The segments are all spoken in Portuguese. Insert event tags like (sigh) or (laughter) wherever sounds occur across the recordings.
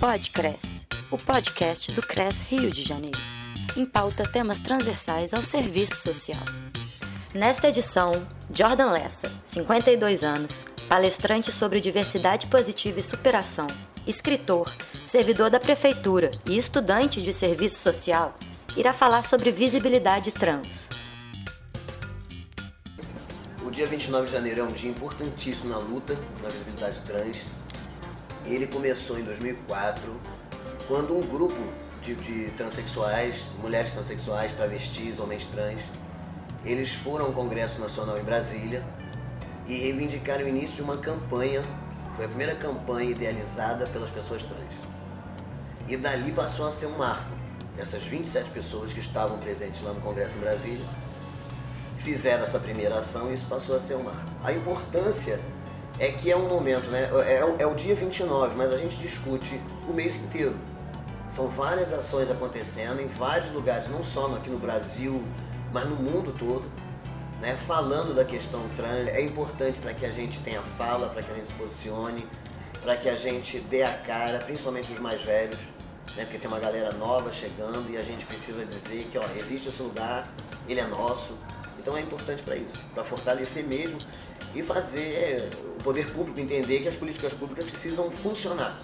Podcres, o podcast do CRES Rio de Janeiro. Em pauta temas transversais ao serviço social. Nesta edição, Jordan Lessa, 52 anos, palestrante sobre diversidade positiva e superação, escritor, servidor da prefeitura e estudante de serviço social, irá falar sobre visibilidade trans. O dia 29 de janeiro é um dia importantíssimo na luta na visibilidade trans. Ele começou em 2004, quando um grupo de, de transexuais, mulheres transexuais, travestis, homens trans, eles foram ao Congresso Nacional em Brasília e reivindicaram o início de uma campanha, foi a primeira campanha idealizada pelas pessoas trans. E dali passou a ser um marco. Essas 27 pessoas que estavam presentes lá no Congresso em Brasília fizeram essa primeira ação e isso passou a ser um marco. A importância é que é um momento, né? É, é o dia 29, mas a gente discute o mês inteiro. São várias ações acontecendo em vários lugares, não só aqui no Brasil, mas no mundo todo, né? falando da questão trans. É importante para que a gente tenha fala, para que a gente se posicione, para que a gente dê a cara, principalmente os mais velhos, né? porque tem uma galera nova chegando e a gente precisa dizer que ó, existe esse lugar, ele é nosso. Então é importante para isso, para fortalecer mesmo e fazer o poder público entender que as políticas públicas precisam funcionar.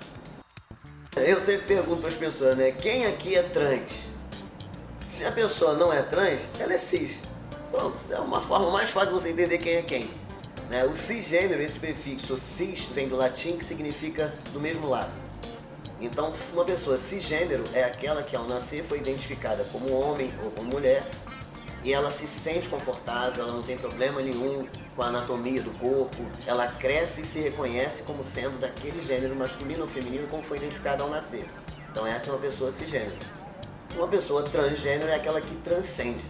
Eu sempre pergunto para as pessoas, né? Quem aqui é trans? Se a pessoa não é trans, ela é cis. Pronto, é uma forma mais fácil de você entender quem é quem. Né? O cisgênero, esse prefixo cis, vem do latim que significa do mesmo lado. Então, uma pessoa cisgênero é aquela que ao nascer foi identificada como homem ou como mulher e ela se sente confortável, ela não tem problema nenhum com a anatomia do corpo, ela cresce e se reconhece como sendo daquele gênero masculino ou feminino como foi identificada ao nascer. Então essa é uma pessoa cisgênero. Uma pessoa transgênero é aquela que transcende.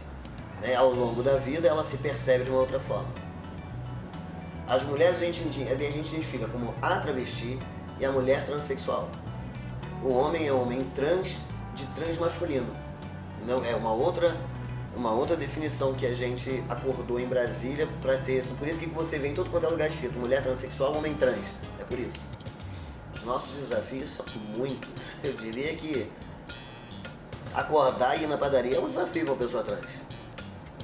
Né? Ao longo da vida ela se percebe de uma outra forma. As mulheres a gente, a gente identifica como a travesti e a mulher transexual. O homem é homem trans de transmasculino. Não é uma outra uma outra definição que a gente acordou em Brasília para ser isso. Por isso que você vê em todo quanto é lugar escrito mulher transexual, homem trans. É por isso. Os nossos desafios são muitos. Eu diria que acordar e ir na padaria é um desafio para uma pessoa trans.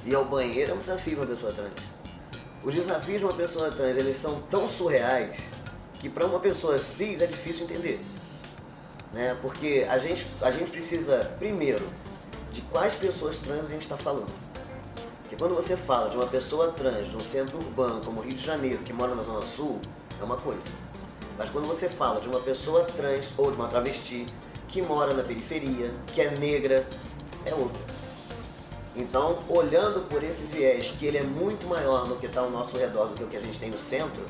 Ir ao banheiro é um desafio para uma pessoa trans. Os desafios de uma pessoa trans, eles são tão surreais que para uma pessoa cis é difícil entender. Né? Porque a gente, a gente precisa, primeiro, de quais pessoas trans a gente está falando. Porque quando você fala de uma pessoa trans de um centro urbano como o Rio de Janeiro, que mora na Zona Sul, é uma coisa. Mas quando você fala de uma pessoa trans ou de uma travesti que mora na periferia, que é negra, é outra. Então, olhando por esse viés, que ele é muito maior no que está ao nosso redor do que o que a gente tem no centro,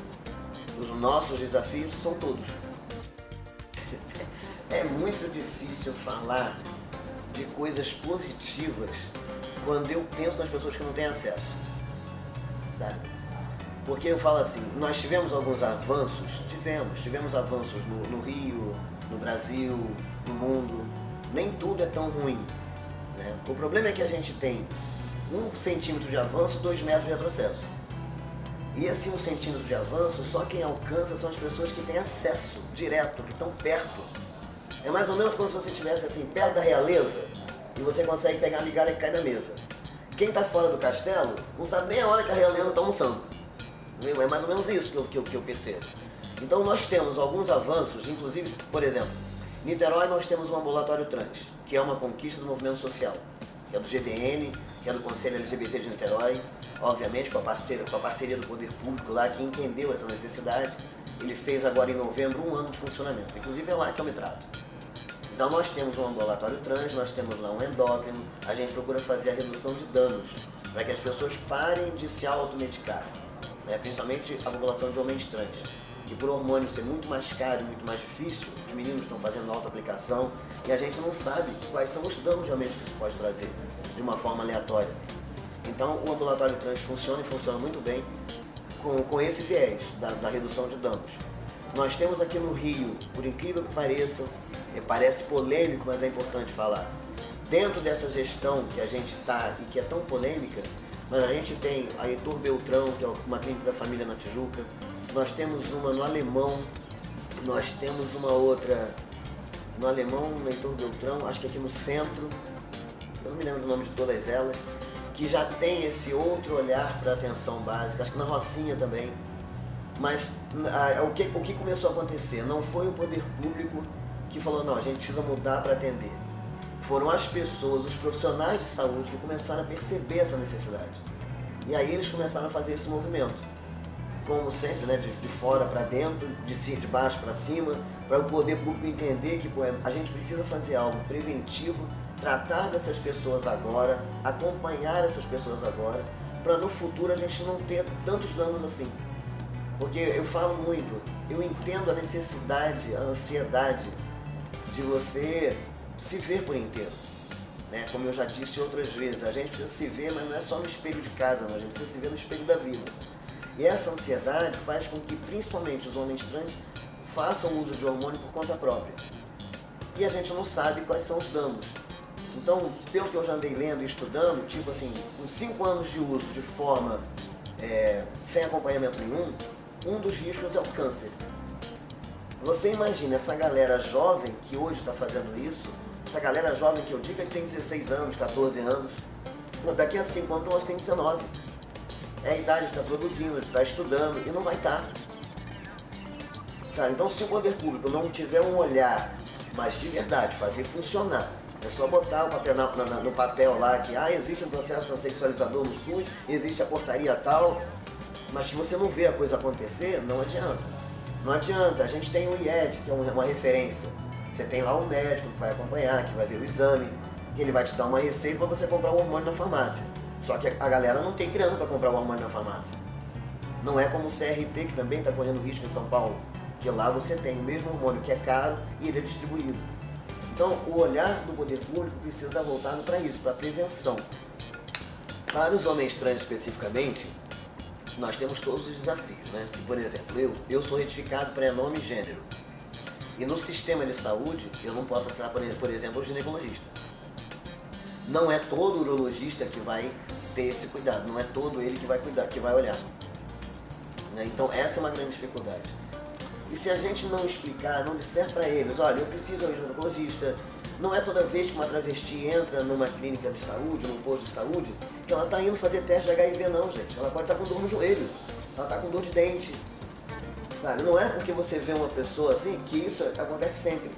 os nossos desafios são todos. (laughs) É muito difícil falar de coisas positivas quando eu penso nas pessoas que não têm acesso. Sabe? Porque eu falo assim, nós tivemos alguns avanços, tivemos, tivemos avanços no, no Rio, no Brasil, no mundo. Nem tudo é tão ruim. Né? O problema é que a gente tem um centímetro de avanço, dois metros de retrocesso. E esse um centímetro de avanço, só quem alcança são as pessoas que têm acesso direto, que estão perto é mais ou menos como se você estivesse assim, perto da realeza e você consegue pegar a migalha que cai da mesa. Quem está fora do castelo não sabe nem a hora que a realeza está almoçando. É mais ou menos isso que eu, que, eu, que eu percebo. Então nós temos alguns avanços, inclusive, por exemplo, em Niterói nós temos um ambulatório trans, que é uma conquista do movimento social, que é do GDN, que é do Conselho LGBT de Niterói, obviamente com a, parceira, com a parceria do poder público lá, que entendeu essa necessidade. Ele fez agora em novembro um ano de funcionamento. Inclusive é lá que eu me trato. Então nós temos um ambulatório trans, nós temos lá um endócrino, a gente procura fazer a redução de danos, para que as pessoas parem de se automedicar, né? principalmente a população de homens trans, que por hormônio ser muito mais caro muito mais difícil, os meninos estão fazendo auto-aplicação e a gente não sabe quais são os danos realmente que isso pode trazer, de uma forma aleatória. Então o ambulatório trans funciona e funciona muito bem com, com esse viés da, da redução de danos. Nós temos aqui no Rio, por incrível que pareça, parece polêmico, mas é importante falar. Dentro dessa gestão que a gente está e que é tão polêmica, mas a gente tem a Heitor Beltrão, que é uma clínica da família na Tijuca, nós temos uma no Alemão, nós temos uma outra no Alemão, no Heitor Beltrão, acho que aqui no centro, eu não me lembro do nome de todas elas, que já tem esse outro olhar para atenção básica, acho que na Rocinha também. Mas a, o, que, o que começou a acontecer? Não foi o poder público que falou, não, a gente precisa mudar para atender. Foram as pessoas, os profissionais de saúde que começaram a perceber essa necessidade. E aí eles começaram a fazer esse movimento. Como sempre, né, de, de fora para dentro, de, de baixo para cima, para o poder público entender que pô, a gente precisa fazer algo preventivo, tratar dessas pessoas agora, acompanhar essas pessoas agora, para no futuro a gente não ter tantos danos assim. Porque eu falo muito, eu entendo a necessidade, a ansiedade de você se ver por inteiro. Né? Como eu já disse outras vezes, a gente precisa se ver, mas não é só no espelho de casa, não. a gente precisa se ver no espelho da vida. E essa ansiedade faz com que, principalmente, os homens trans façam uso de hormônio por conta própria. E a gente não sabe quais são os danos. Então, pelo que eu já andei lendo e estudando, tipo assim, com 5 anos de uso de forma é, sem acompanhamento nenhum, um dos riscos é o câncer. Você imagina essa galera jovem que hoje está fazendo isso, essa galera jovem que eu digo é que tem 16 anos, 14 anos, daqui a 5 anos elas têm 19. É a idade de estar tá produzindo, de estar tá estudando e não vai estar. Tá. Sabe? Então se o poder público não tiver um olhar, mas de verdade, fazer funcionar, é só botar o papel na, na, no papel lá que ah, existe um processo sexualizador no SUS, existe a portaria tal, mas que você não vê a coisa acontecer, não adianta. Não adianta, a gente tem o IED, que é uma referência. Você tem lá um médico que vai acompanhar, que vai ver o exame, que ele vai te dar uma receita para você comprar o hormônio na farmácia. Só que a galera não tem grana para comprar o hormônio na farmácia. Não é como o CRT, que também está correndo risco em São Paulo, que lá você tem o mesmo hormônio que é caro e ele é distribuído. Então, o olhar do poder público precisa estar voltado para isso, para prevenção. Para os homens trans especificamente, nós temos todos os desafios, né? Por exemplo, eu, eu sou retificado para nome e gênero. E no sistema de saúde, eu não posso acessar, por exemplo, o ginecologista. Não é todo urologista que vai ter esse cuidado, não é todo ele que vai cuidar, que vai olhar. Né? Então essa é uma grande dificuldade. E se a gente não explicar, não disser para eles, olha, eu preciso de um ginecologista, não é toda vez que uma travesti entra numa clínica de saúde, num posto de saúde, que ela está indo fazer teste de HIV, não, gente. Ela pode estar tá com dor no joelho, ela está com dor de dente. Sabe? Não é porque você vê uma pessoa assim que isso acontece sempre.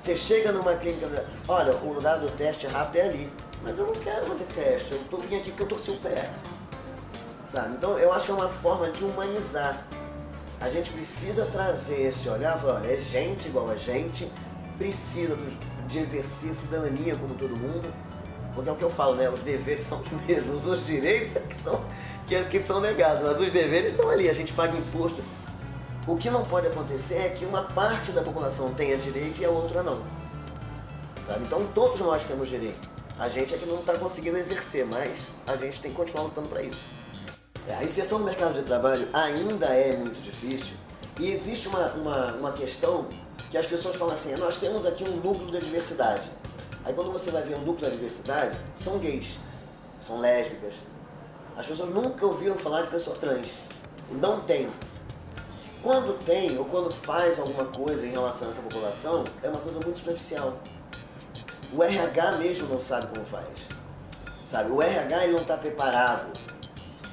Você chega numa clínica, olha, o lugar do teste rápido é ali. Mas eu não quero fazer teste, eu tô vindo aqui porque eu torci o pé. Sabe? Então eu acho que é uma forma de humanizar. A gente precisa trazer esse olhar, olha, é gente igual a gente, precisa dos, de exercer cidadania como todo mundo, porque é o que eu falo, né? Os deveres são os mesmos, os direitos é que são, que, que são negados, mas os deveres estão ali, a gente paga imposto. O que não pode acontecer é que uma parte da população tenha direito e a outra não. Sabe? Então todos nós temos direito. A gente é que não está conseguindo exercer, mas a gente tem que continuar lutando para isso. É, a inserção no mercado de trabalho ainda é muito difícil e existe uma, uma, uma questão que as pessoas falam assim, nós temos aqui um núcleo da diversidade. Aí quando você vai ver o um núcleo da diversidade, são gays, são lésbicas. As pessoas nunca ouviram falar de pessoa trans. Não tem. Quando tem, ou quando faz alguma coisa em relação a essa população, é uma coisa muito superficial. O RH mesmo não sabe como faz. Sabe? O RH ele não está preparado.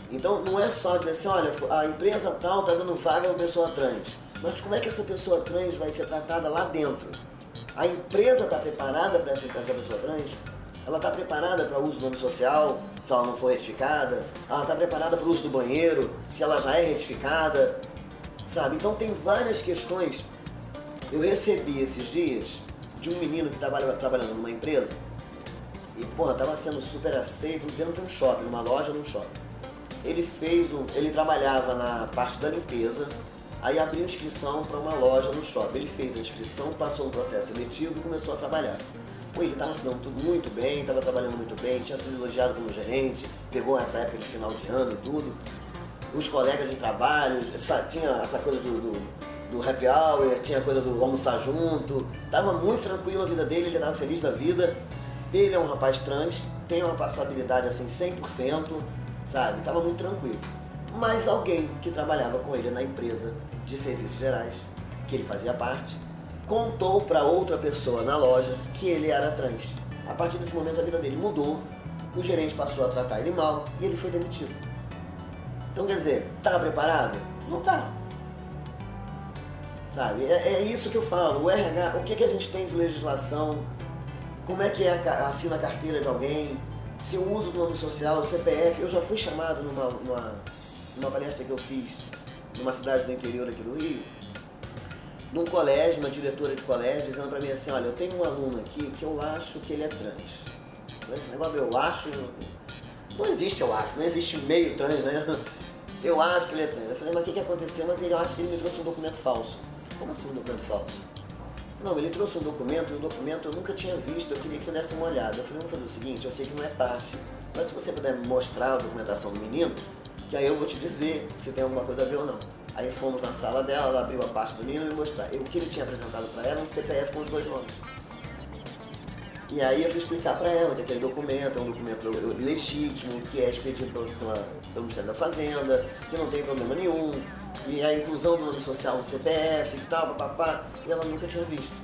Então não é só dizer assim, olha, a empresa tal está dando vaga para pessoa trans. Mas como é que essa pessoa trans vai ser tratada lá dentro? A empresa está preparada para essa, essa pessoa trans? Ela está preparada para o uso do nome social, se ela não for retificada? Ela está preparada para o uso do banheiro, se ela já é retificada? Sabe? Então tem várias questões. Eu recebi esses dias de um menino que estava trabalhando numa empresa e, porra, estava sendo super aceito dentro de um shopping, numa loja num shopping. Ele fez um. Ele trabalhava na parte da limpeza Aí abriu inscrição para uma loja no shopping. Ele fez a inscrição, passou no processo seletivo e começou a trabalhar. Ele estava se dando tudo muito bem, estava trabalhando muito bem, tinha sido elogiado como gerente, pegou essa época de final de ano e tudo. Os colegas de trabalho, tinha essa coisa do, do, do happy hour, tinha a coisa do almoçar junto. Tava muito tranquilo a vida dele, ele estava feliz da vida. Ele é um rapaz trans, tem uma passabilidade assim 100%, sabe? Tava muito tranquilo. Mas alguém que trabalhava com ele na empresa de serviços gerais, que ele fazia parte, contou para outra pessoa na loja que ele era trans. A partir desse momento a vida dele mudou, o gerente passou a tratar ele mal e ele foi demitido. Então quer dizer, tá preparado? Não tá. Sabe? É, é isso que eu falo. O RH, o que, que a gente tem de legislação? Como é que é a, assina a carteira de alguém? Se eu uso o nome social, o CPF, eu já fui chamado numa, numa, numa palestra que eu fiz numa cidade do interior aqui do Rio, num colégio, uma diretora de colégio, dizendo para mim assim, olha, eu tenho um aluno aqui que eu acho que ele é trans. Esse negócio eu acho, não existe eu acho, não existe meio trans, né? (laughs) Eu acho que ele é trans. Eu falei, mas o que, que aconteceu? Mas ele acha que ele me trouxe um documento falso. Como assim um documento falso? Não, ele trouxe um documento, o documento eu nunca tinha visto, eu queria que você desse uma olhada. Eu falei, vamos fazer o seguinte, eu sei que não é praxe, mas se você puder mostrar a documentação do menino, que aí eu vou te dizer se tem alguma coisa a ver ou não. Aí fomos na sala dela, ela abriu a parte do menino e me mostrar. o que ele tinha apresentado para ela um CPF com os dois nomes. E aí eu fui explicar para ela que aquele documento é um documento legítimo, que é expedido pela, pelo Ministério da Fazenda, que não tem problema nenhum, e a inclusão do nome social no CPF e tal, papapá, e ela nunca tinha visto.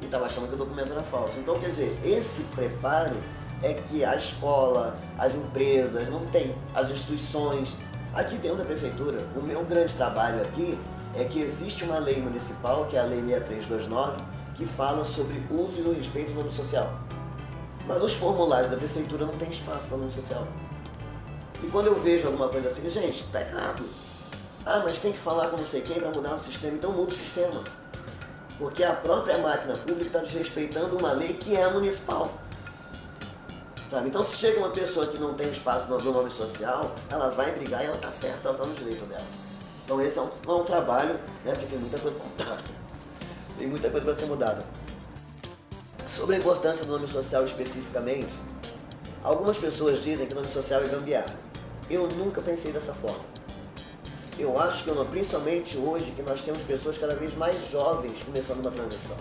E estava achando que o documento era falso. Então, quer dizer, esse preparo é que a escola, as empresas não têm, as instituições. Aqui dentro da prefeitura, o meu grande trabalho aqui é que existe uma lei municipal, que é a Lei 6329, que fala sobre uso e o respeito do nome social. Mas os formulários da prefeitura não tem espaço para nome social. E quando eu vejo alguma coisa assim, gente, tá errado. Ah, mas tem que falar com não sei quem para mudar o sistema, então muda o sistema. Porque a própria máquina pública está desrespeitando uma lei que é municipal. Sabe? Então se chega uma pessoa que não tem espaço no nome social, ela vai brigar e ela está certa, ela está no direito dela. Então esse é um, é um trabalho, né? Porque tem muita coisa para mudar. Tem muita coisa para ser mudada. Sobre a importância do nome social especificamente, algumas pessoas dizem que o nome social é gambiarra. Eu nunca pensei dessa forma. Eu acho que, principalmente hoje, que nós temos pessoas cada vez mais jovens começando uma transição.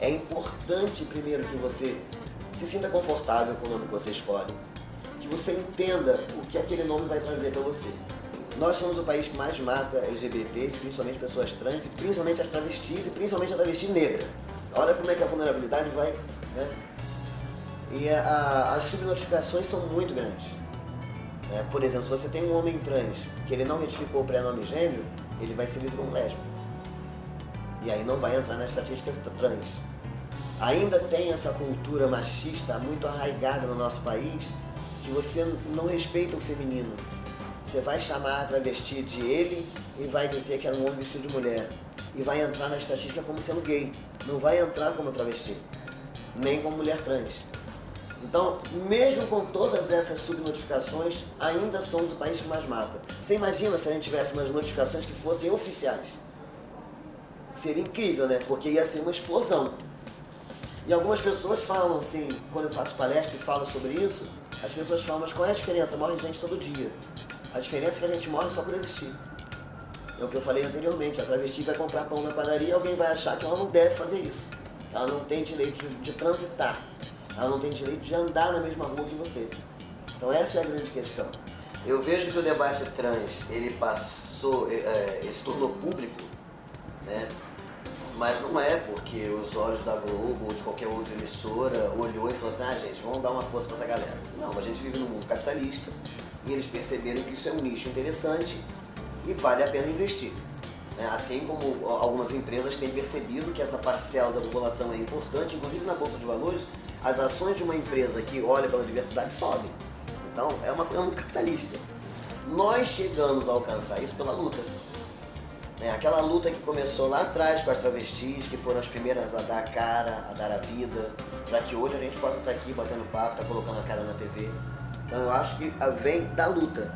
É importante, primeiro, que você se sinta confortável com o nome que você escolhe, que você entenda o que aquele nome vai trazer para você. Nós somos o país que mais mata LGBTs, principalmente pessoas trans, e principalmente as travestis, e principalmente a travesti negra. Olha como é que a vulnerabilidade vai. Né? E a, as subnotificações são muito grandes. Né? Por exemplo, se você tem um homem trans que ele não retificou o prenome gênero, ele vai ser lido como lésbico. E aí não vai entrar nas estatísticas trans. Ainda tem essa cultura machista muito arraigada no nosso país que você não respeita o feminino. Você vai chamar a travesti de ele e vai dizer que era um homem vestido de mulher. E vai entrar na estatística como sendo gay não vai entrar como travesti, nem como mulher trans. Então, mesmo com todas essas subnotificações, ainda somos o país que mais mata. Você imagina se a gente tivesse umas notificações que fossem oficiais? Seria incrível, né? Porque ia ser uma explosão. E algumas pessoas falam assim, quando eu faço palestra e falo sobre isso, as pessoas falam, mas qual é a diferença? Morre gente todo dia. A diferença é que a gente morre só por existir. É o que eu falei anteriormente, a travesti vai comprar pão na padaria e alguém vai achar que ela não deve fazer isso. Ela não tem direito de, de transitar. Ela não tem direito de andar na mesma rua que você. Então essa é a grande questão. Eu vejo que o debate trans, ele passou, é, ele se tornou público, né? Mas não é porque os olhos da Globo ou de qualquer outra emissora olhou e falou assim, ah gente, vamos dar uma força para essa galera. Não, a gente vive num mundo capitalista e eles perceberam que isso é um nicho interessante e vale a pena investir. Né? Assim como algumas empresas têm percebido que essa parcela da população é importante, inclusive na Bolsa de Valores, as ações de uma empresa que olha pela diversidade sobem. Então, é, uma, é um capitalista. Nós chegamos a alcançar isso pela luta. É, aquela luta que começou lá atrás com as travestis, que foram as primeiras a dar a cara, a dar a vida, para que hoje a gente possa estar aqui batendo papo, tá colocando a cara na TV. Então eu acho que vem da luta.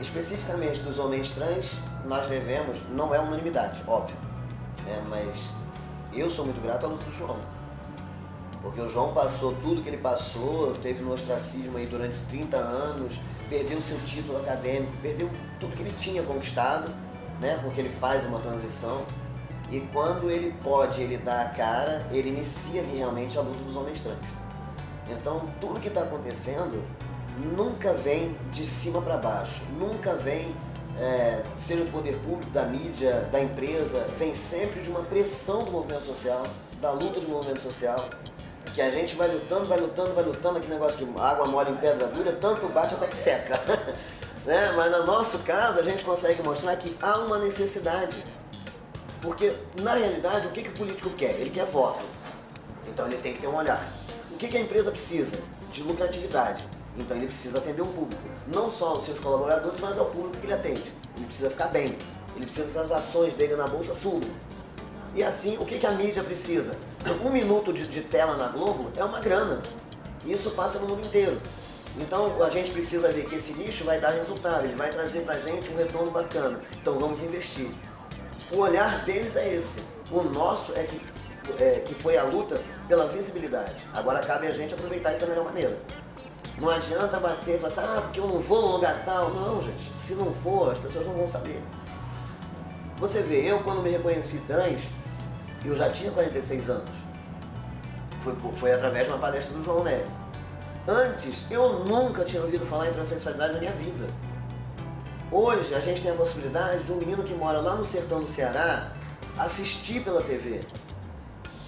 Especificamente dos homens trans, nós devemos, não é unanimidade, óbvio, né? mas eu sou muito grato à luta do João. Porque o João passou tudo que ele passou, teve no ostracismo aí durante 30 anos, perdeu seu título acadêmico, perdeu tudo que ele tinha conquistado, né? Porque ele faz uma transição. E quando ele pode, ele dá a cara, ele inicia ali realmente a luta dos homens trans. Então, tudo que está acontecendo nunca vem de cima para baixo, nunca vem é, seja do poder público, da mídia, da empresa, vem sempre de uma pressão do movimento social, da luta do movimento social, que a gente vai lutando, vai lutando, vai lutando, aquele negócio que água mora em pedra dura, tanto bate até que seca. (laughs) né? Mas no nosso caso, a gente consegue mostrar que há uma necessidade. Porque, na realidade, o que, que o político quer? Ele quer voto. Então ele tem que ter um olhar. O que, que a empresa precisa? De lucratividade. Então ele precisa atender um público. Não só os seus colaboradores, mas ao público que ele atende. Ele precisa ficar bem. Ele precisa que as ações dele na bolsa subam. E assim, o que, que a mídia precisa? Um minuto de, de tela na Globo é uma grana. Isso passa no mundo inteiro. Então a gente precisa ver que esse nicho vai dar resultado, ele vai trazer pra gente um retorno bacana. Então vamos investir. O olhar deles é esse. O nosso é que, é, que foi a luta pela visibilidade. Agora cabe a gente aproveitar isso da melhor maneira. Não adianta bater e falar assim, ah, porque eu não vou num lugar tal. Não, gente. Se não for, as pessoas não vão saber. Você vê, eu quando me reconheci trans, eu já tinha 46 anos. Foi, foi através de uma palestra do João Nery. Antes, eu nunca tinha ouvido falar em transexualidade na minha vida. Hoje, a gente tem a possibilidade de um menino que mora lá no sertão do Ceará assistir pela TV.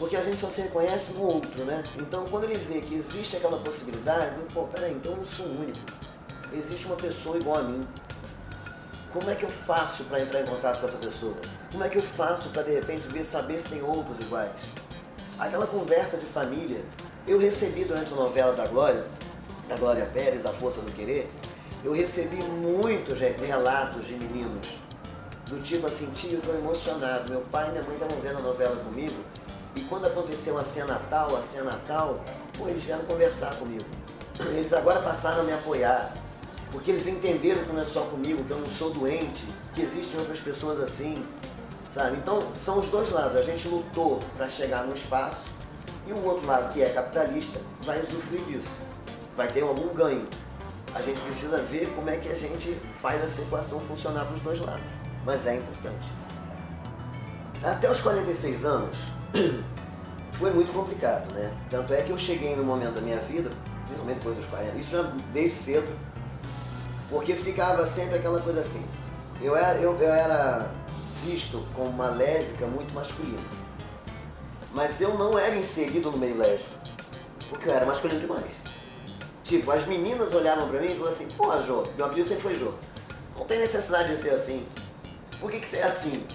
Porque a gente só se reconhece no outro, né? Então, quando ele vê que existe aquela possibilidade, ele, pô, peraí, então eu não sou único. Existe uma pessoa igual a mim. Como é que eu faço para entrar em contato com essa pessoa? Como é que eu faço para de repente saber se tem outros iguais? Aquela conversa de família, eu recebi durante a novela da Glória, da Glória Pérez, A Força do Querer, eu recebi muitos relatos de meninos do tipo assim, tio, eu tô emocionado, meu pai e minha mãe estavam vendo a novela comigo e quando aconteceu a cena tal, a cena tal, pô, eles vieram conversar comigo. (clears throat) Eles agora passaram a me apoiar. Porque eles entenderam que não é só comigo, que eu não sou doente, que existem outras pessoas assim, sabe? Então, são os dois lados. A gente lutou para chegar no espaço e o outro lado, que é capitalista, vai usufruir disso. Vai ter algum ganho. A gente precisa ver como é que a gente faz essa equação funcionar para os dois lados. Mas é importante. Até os 46 anos, (clears throat) foi muito complicado, né? Tanto é que eu cheguei no momento da minha vida, principalmente depois dos 40, isso já desde cedo, porque ficava sempre aquela coisa assim. Eu era, eu, eu era visto como uma lésbica muito masculina. Mas eu não era inserido no meio lésbico. Porque eu era masculino demais. Tipo, as meninas olhavam pra mim e falavam assim, pô, Jô, meu apelido sempre foi Jô. Não tem necessidade de ser assim. Por que, que você é assim?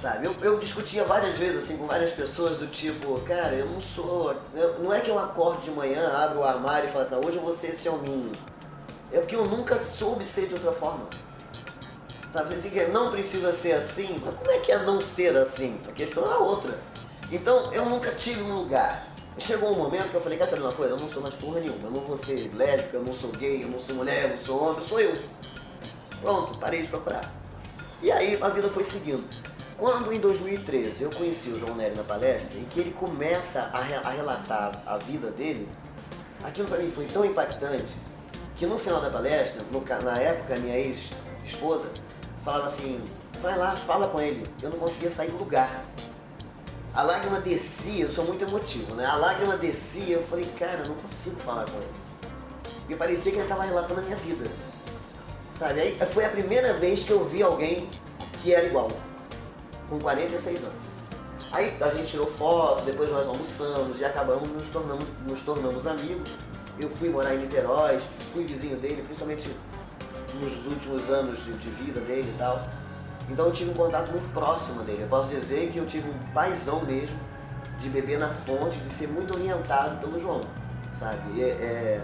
Sabe? Eu, eu discutia várias vezes assim com várias pessoas do tipo, cara, eu não sou. Eu, não é que eu acorde de manhã, abro o armário e falo assim, hoje eu vou ser esse hominho. É porque eu nunca soube ser de outra forma. Sabe, você diz que não precisa ser assim, mas como é que é não ser assim? A questão é outra. Então, eu nunca tive um lugar. Chegou um momento que eu falei, quer saber uma coisa? Eu não sou mais porra nenhuma. Eu não vou ser lésbica, eu não sou gay, eu não sou mulher, eu não sou homem, sou eu. Pronto, parei de procurar. E aí a vida foi seguindo. Quando em 2013 eu conheci o João Nery na palestra e que ele começa a, re a relatar a vida dele, aquilo para mim foi tão impactante que no final da palestra, no, na época, minha ex-esposa falava assim: vai lá, fala com ele. Eu não conseguia sair do lugar. A lágrima descia, eu sou muito emotivo, né? A lágrima descia, eu falei, cara, eu não consigo falar com ele. Porque parecia que ele estava relatando a minha vida. Sabe? Aí foi a primeira vez que eu vi alguém que era igual, com 46 anos. Aí a gente tirou foto, depois nós almoçamos e acabamos nos tornamos, nos tornamos amigos. Eu fui morar em Niterói, fui vizinho dele, principalmente nos últimos anos de, de, vida dele e tal. Então eu tive um contato muito próximo dele. Eu posso dizer que eu tive um paizão mesmo de beber na fonte, de ser muito orientado pelo João, sabe? É, é,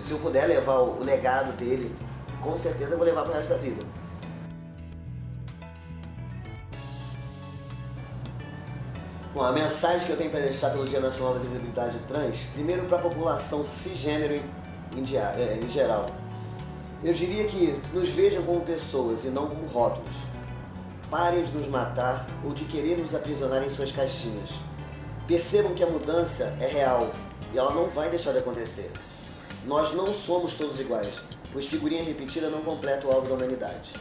se eu puder levar o, legado dele, com certeza eu vou levar para o resto da vida. Bom, a mensagem que eu tenho para deixar pelo Dia Nacional da Visibilidade Trans, primeiro para a população cisgênero em, em, é, em geral. Eu diria que nos vejam como pessoas e não como rótulos. Parem de nos matar ou de querer nos aprisionar em suas caixinhas. Percebam que a mudança é real e ela não vai deixar de acontecer. Nós não somos todos iguais, pois figurinha repetida não completa o alvo da humanidade.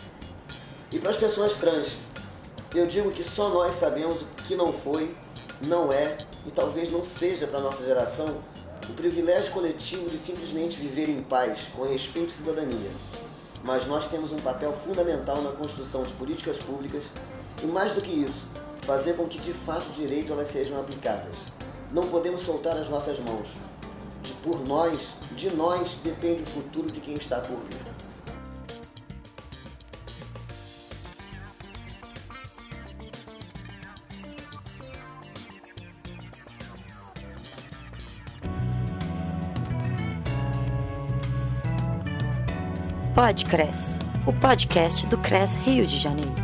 E para as pessoas trans, eu digo que só nós sabemos o que não foi não é e talvez não seja para nossa geração o privilégio coletivo de simplesmente viver em paz, com respeito e cidadania. mas nós temos um papel fundamental na construção de políticas públicas e, mais do que isso, fazer com que de fato direito elas sejam aplicadas. Não podemos soltar as nossas mãos. De, por nós, de nós depende o futuro de quem está por vir. Podcres, o podcast do CRES Rio de Janeiro.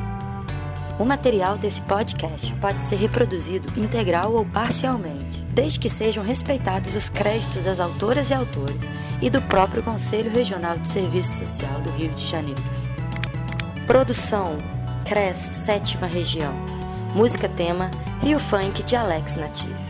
O material desse podcast pode ser reproduzido integral ou parcialmente, desde que sejam respeitados os créditos das autoras e autores e do próprio Conselho Regional de Serviço Social do Rio de Janeiro. Produção CRES Sétima Região. Música tema Rio Funk de Alex Native.